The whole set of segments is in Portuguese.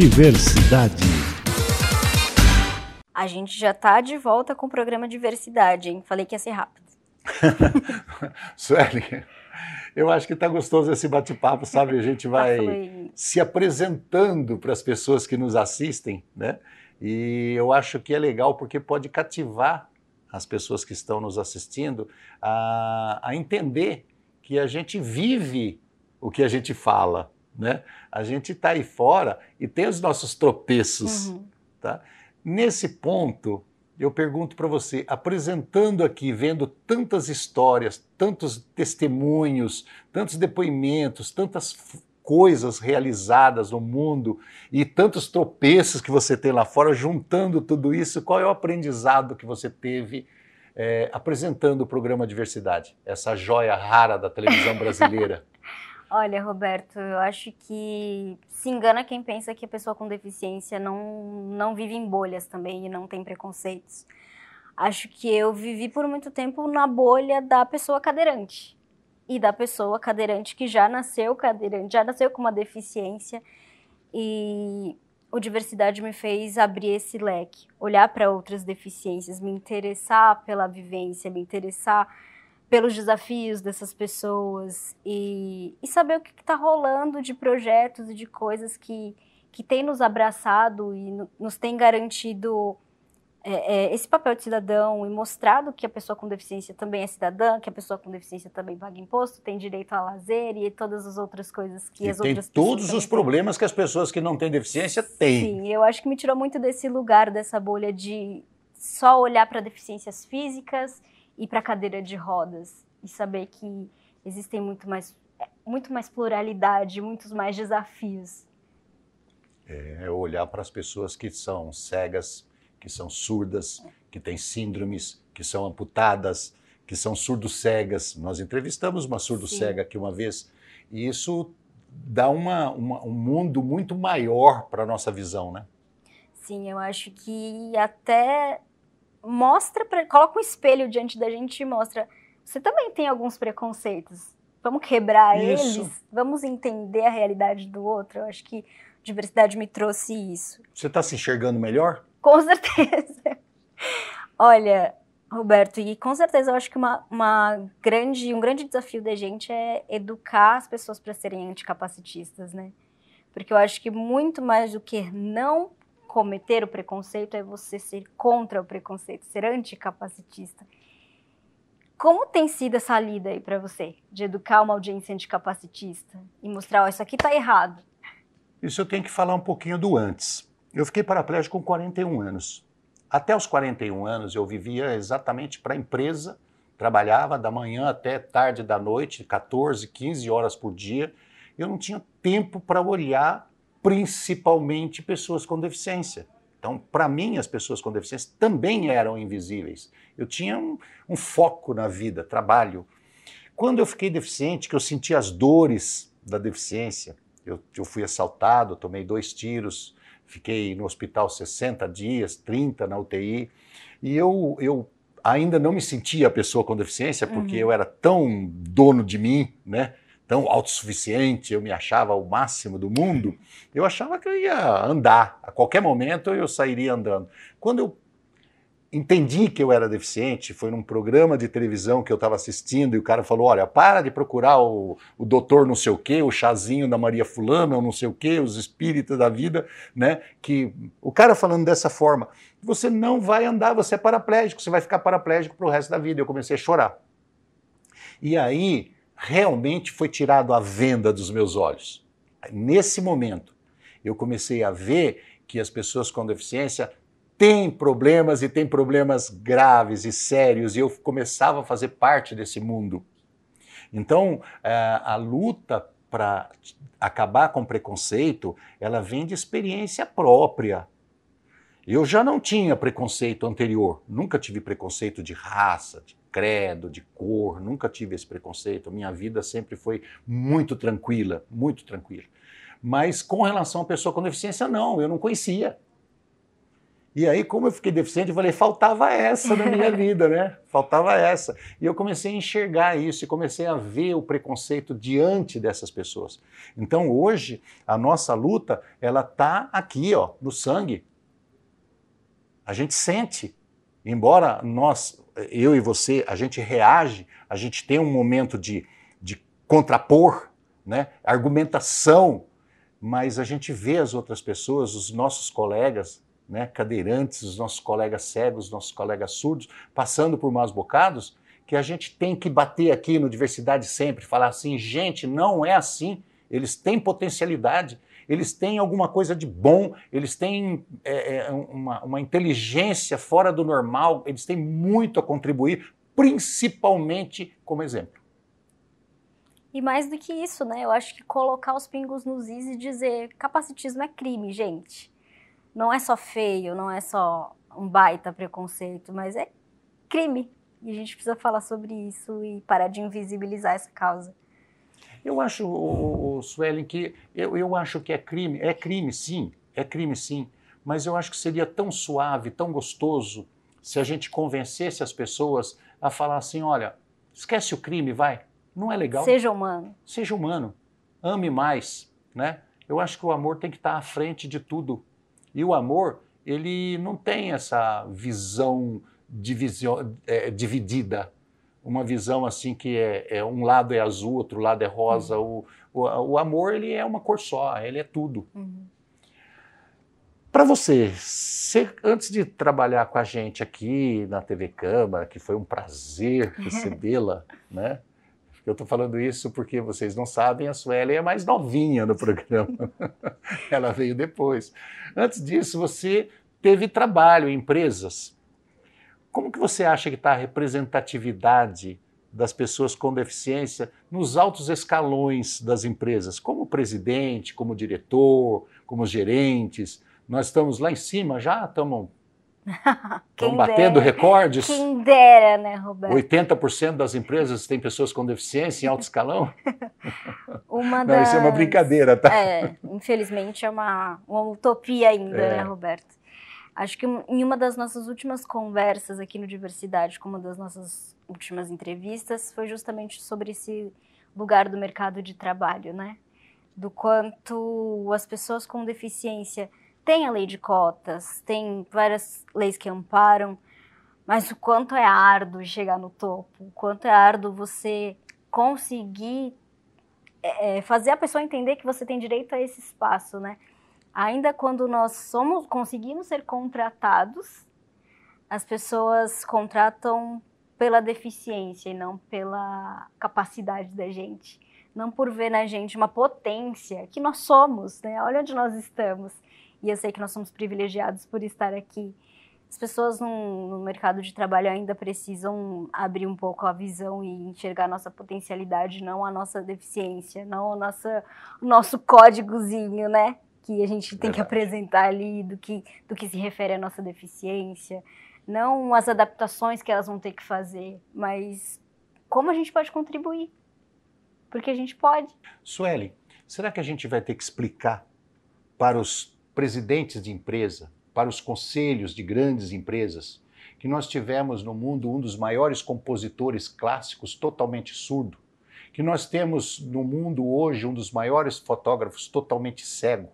Diversidade. A gente já está de volta com o programa Diversidade, hein? Falei que ia ser rápido. Sueli, eu acho que está gostoso esse bate-papo, sabe? A gente vai se apresentando para as pessoas que nos assistem, né? E eu acho que é legal porque pode cativar as pessoas que estão nos assistindo a, a entender que a gente vive o que a gente fala, né? A gente está aí fora e tem os nossos tropeços, uhum. tá? Nesse ponto, eu pergunto para você, apresentando aqui, vendo tantas histórias, tantos testemunhos, tantos depoimentos, tantas coisas realizadas no mundo e tantos tropeços que você tem lá fora, juntando tudo isso, qual é o aprendizado que você teve é, apresentando o programa Diversidade, essa joia rara da televisão brasileira? Olha, Roberto, eu acho que se engana quem pensa que a pessoa com deficiência não, não vive em bolhas também e não tem preconceitos. Acho que eu vivi por muito tempo na bolha da pessoa cadeirante e da pessoa cadeirante que já nasceu cadeirante, já nasceu com uma deficiência e o diversidade me fez abrir esse leque, olhar para outras deficiências, me interessar pela vivência, me interessar pelos desafios dessas pessoas e, e saber o que está rolando de projetos e de coisas que, que tem nos abraçado e no, nos tem garantido é, é, esse papel de cidadão e mostrado que a pessoa com deficiência também é cidadã, que a pessoa com deficiência também paga imposto, tem direito a lazer e todas as outras coisas que e as tem outras todos os problemas que as pessoas que não têm deficiência têm. Sim, eu acho que me tirou muito desse lugar, dessa bolha de só olhar para deficiências físicas ir para a cadeira de rodas e saber que existem muito mais, muito mais pluralidade, muitos mais desafios. É, é olhar para as pessoas que são cegas, que são surdas, que têm síndromes, que são amputadas, que são surdo-cegas. Nós entrevistamos uma surdo-cega aqui uma vez e isso dá uma, uma, um mundo muito maior para a nossa visão, né? Sim, eu acho que até mostra, pra, coloca um espelho diante da gente e mostra, você também tem alguns preconceitos. Vamos quebrar isso. eles, vamos entender a realidade do outro. Eu acho que diversidade me trouxe isso. Você está se enxergando melhor? Com certeza. Olha, Roberto, e com certeza eu acho que uma, uma grande, um grande desafio da gente é educar as pessoas para serem anticapacitistas, né? Porque eu acho que muito mais do que não cometer o preconceito é você ser contra o preconceito, ser anticapacitista. Como tem sido essa lida aí para você, de educar uma audiência anticapacitista e mostrar, ó, oh, isso aqui está errado? Isso eu tenho que falar um pouquinho do antes. Eu fiquei paraplégico com 41 anos. Até os 41 anos eu vivia exatamente para a empresa, trabalhava da manhã até tarde da noite, 14, 15 horas por dia. Eu não tinha tempo para olhar principalmente pessoas com deficiência. Então, para mim, as pessoas com deficiência também eram invisíveis. Eu tinha um, um, foco na vida, trabalho. Quando eu fiquei deficiente, que eu senti as dores da deficiência, eu, eu fui assaltado, tomei dois tiros, fiquei no hospital 60 dias, 30 na UTI, e eu, eu ainda não me sentia a pessoa com deficiência, porque uhum. eu era tão dono de mim, né? Tão autossuficiente, eu me achava o máximo do mundo, eu achava que eu ia andar. A qualquer momento eu sairia andando. Quando eu entendi que eu era deficiente, foi num programa de televisão que eu estava assistindo e o cara falou: olha, para de procurar o, o doutor não sei o quê, o chazinho da Maria Fulana, ou não sei o quê, os espíritos da vida, né? Que o cara falando dessa forma, você não vai andar, você é paraplégico, você vai ficar paraplégico para o resto da vida. Eu comecei a chorar. E aí realmente foi tirado a venda dos meus olhos. Nesse momento, eu comecei a ver que as pessoas com deficiência têm problemas e têm problemas graves e sérios, e eu começava a fazer parte desse mundo. Então, eh, a luta para acabar com preconceito, ela vem de experiência própria. Eu já não tinha preconceito anterior, nunca tive preconceito de raça, de credo, de cor, nunca tive esse preconceito. Minha vida sempre foi muito tranquila, muito tranquila. Mas com relação à pessoa com deficiência, não, eu não conhecia. E aí, como eu fiquei deficiente, eu falei, faltava essa na minha vida, né? Faltava essa. E eu comecei a enxergar isso e comecei a ver o preconceito diante dessas pessoas. Então, hoje, a nossa luta, ela tá aqui, ó, no sangue. A gente sente. Embora nós, eu e você, a gente reage, a gente tem um momento de, de contrapor, né? Argumentação, mas a gente vê as outras pessoas, os nossos colegas, né, cadeirantes, os nossos colegas cegos, os nossos colegas surdos, passando por maus bocados, que a gente tem que bater aqui no Diversidade sempre, falar assim, gente, não é assim, eles têm potencialidade, eles têm alguma coisa de bom, eles têm é, é, uma, uma inteligência fora do normal, eles têm muito a contribuir, principalmente como exemplo. E mais do que isso, né? Eu acho que colocar os pingos nos is e dizer capacitismo é crime, gente não é só feio, não é só um baita preconceito, mas é crime. E a gente precisa falar sobre isso e parar de invisibilizar essa causa. Eu acho, o, o Suelen, que eu, eu acho que é crime. É crime, sim. É crime, sim. Mas eu acho que seria tão suave, tão gostoso, se a gente convencesse as pessoas a falar assim: olha, esquece o crime, vai. Não é legal. Seja humano. Seja humano. Ame mais, né? Eu acho que o amor tem que estar à frente de tudo. E o amor, ele não tem essa visão divisio, é, dividida, uma visão assim que é, é, um lado é azul, outro lado é rosa. Uhum. O, o, o, amor ele é uma cor só, ele é tudo. Uhum. Para você, você, antes de trabalhar com a gente aqui na TV Câmara, que foi um prazer recebê-la, né? Eu estou falando isso porque vocês não sabem, a Sueli é mais novinha no programa. Ela veio depois. Antes disso, você teve trabalho em empresas. Como que você acha que está a representatividade das pessoas com deficiência nos altos escalões das empresas, como presidente, como diretor, como gerentes? Nós estamos lá em cima já, estamos Estão batendo dera. recordes. Quem dera, né, Roberto? 80% das empresas têm pessoas com deficiência em alto escalão? uma das... Não, isso é uma brincadeira, tá? É, infelizmente é uma, uma utopia ainda, é. né, Roberto? Acho que em uma das nossas últimas conversas aqui no Diversidade, como uma das nossas últimas entrevistas, foi justamente sobre esse lugar do mercado de trabalho, né? Do quanto as pessoas com deficiência tem a lei de cotas, tem várias leis que amparam, mas o quanto é árduo chegar no topo, o quanto é árduo você conseguir é, é, fazer a pessoa entender que você tem direito a esse espaço, né? Ainda quando nós somos conseguimos ser contratados, as pessoas contratam pela deficiência e não pela capacidade da gente, não por ver na gente uma potência que nós somos, né? Olha onde nós estamos e eu sei que nós somos privilegiados por estar aqui. As pessoas no, no, mercado de trabalho ainda precisam abrir um pouco a visão e enxergar a nossa potencialidade, não a nossa deficiência, não a nossa, o nosso códigozinho, né? Que a gente tem Verdade. que apresentar ali do que, do que se refere à nossa deficiência. Não as adaptações que elas vão ter que fazer, mas como a gente pode contribuir. Porque a gente pode. Sueli, será que a gente vai ter que explicar para os presidentes de empresa, para os conselhos de grandes empresas, que nós tivemos no mundo um dos maiores compositores clássicos totalmente surdo, que nós temos no mundo hoje um dos maiores fotógrafos totalmente cego,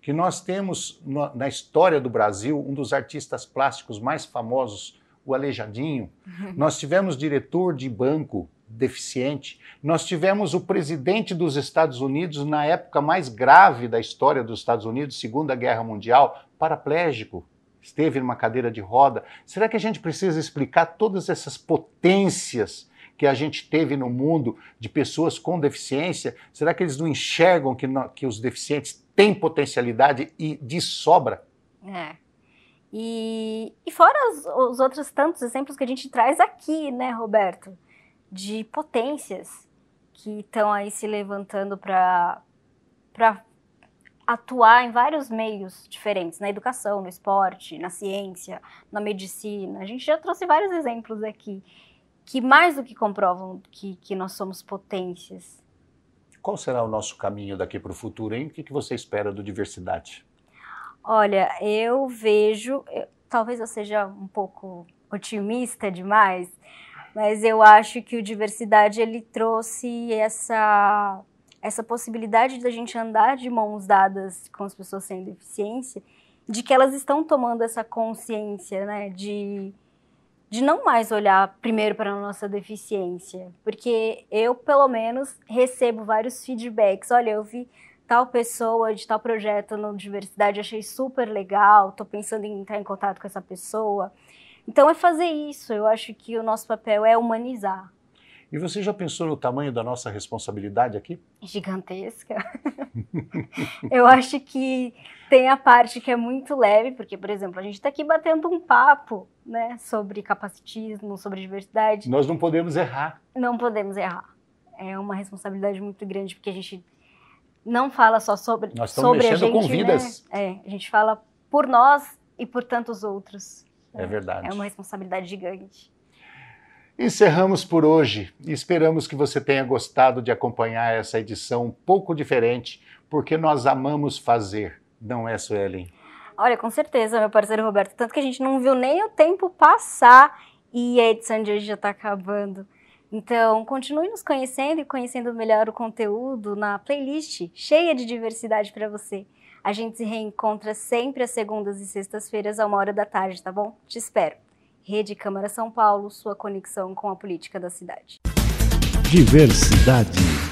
que nós temos na história do Brasil um dos artistas plásticos mais famosos, o Aleijadinho. Uhum. Nós tivemos diretor de banco deficiente. Nós tivemos o presidente dos Estados Unidos, na época mais grave da história dos Estados Unidos, Segunda Guerra Mundial, paraplégico, esteve numa cadeira de roda. Será que a gente precisa explicar todas essas potências que a gente teve no mundo de pessoas com deficiência? Será que eles não enxergam que, que os deficientes têm potencialidade e de sobra? É. E, e fora os, os outros tantos exemplos que a gente traz aqui, né, Roberto? de potências que estão aí se levantando para atuar em vários meios diferentes, na educação, no esporte, na ciência, na medicina. A gente já trouxe vários exemplos aqui que mais do que comprovam que, que nós somos potências. Qual será o nosso caminho daqui para o futuro, hein? O que, que você espera do diversidade? Olha, eu vejo, talvez eu seja um pouco otimista demais, mas eu acho que o diversidade ele trouxe essa essa possibilidade da gente andar de mãos dadas com as pessoas sem deficiência, de que elas estão tomando essa consciência, né, de de não mais olhar primeiro para a nossa deficiência, porque eu, pelo menos, recebo vários feedbacks. Olha, eu vi tal pessoa de tal projeto no Diversidade, achei super legal, estou pensando em entrar em contato com essa pessoa. Então é fazer isso, eu acho que o nosso papel é humanizar. E você já pensou no tamanho da nossa responsabilidade aqui? Gigantesca. eu acho que tem a parte que é muito leve, porque, por exemplo, a gente está aqui batendo um papo né, sobre capacitismo, sobre diversidade. Nós não podemos errar. Não podemos errar. É uma responsabilidade muito grande, porque a gente não fala só sobre, nós sobre a gente, com vidas. Né? É, a gente fala por nós e por tantos outros. É verdade. É uma responsabilidade gigante. Encerramos por hoje e esperamos que você tenha gostado de acompanhar essa edição um pouco diferente, porque nós amamos fazer, não é, Suelen? Olha, com certeza, meu parceiro Roberto. Tanto que a gente não viu nem o tempo passar e a edição de hoje já está acabando. Então, continue nos conhecendo e conhecendo melhor o conteúdo na playlist cheia de diversidade para você. A gente se reencontra sempre às segundas e sextas-feiras, a uma hora da tarde, tá bom? Te espero. Rede Câmara São Paulo, sua conexão com a política da cidade. Diversidade.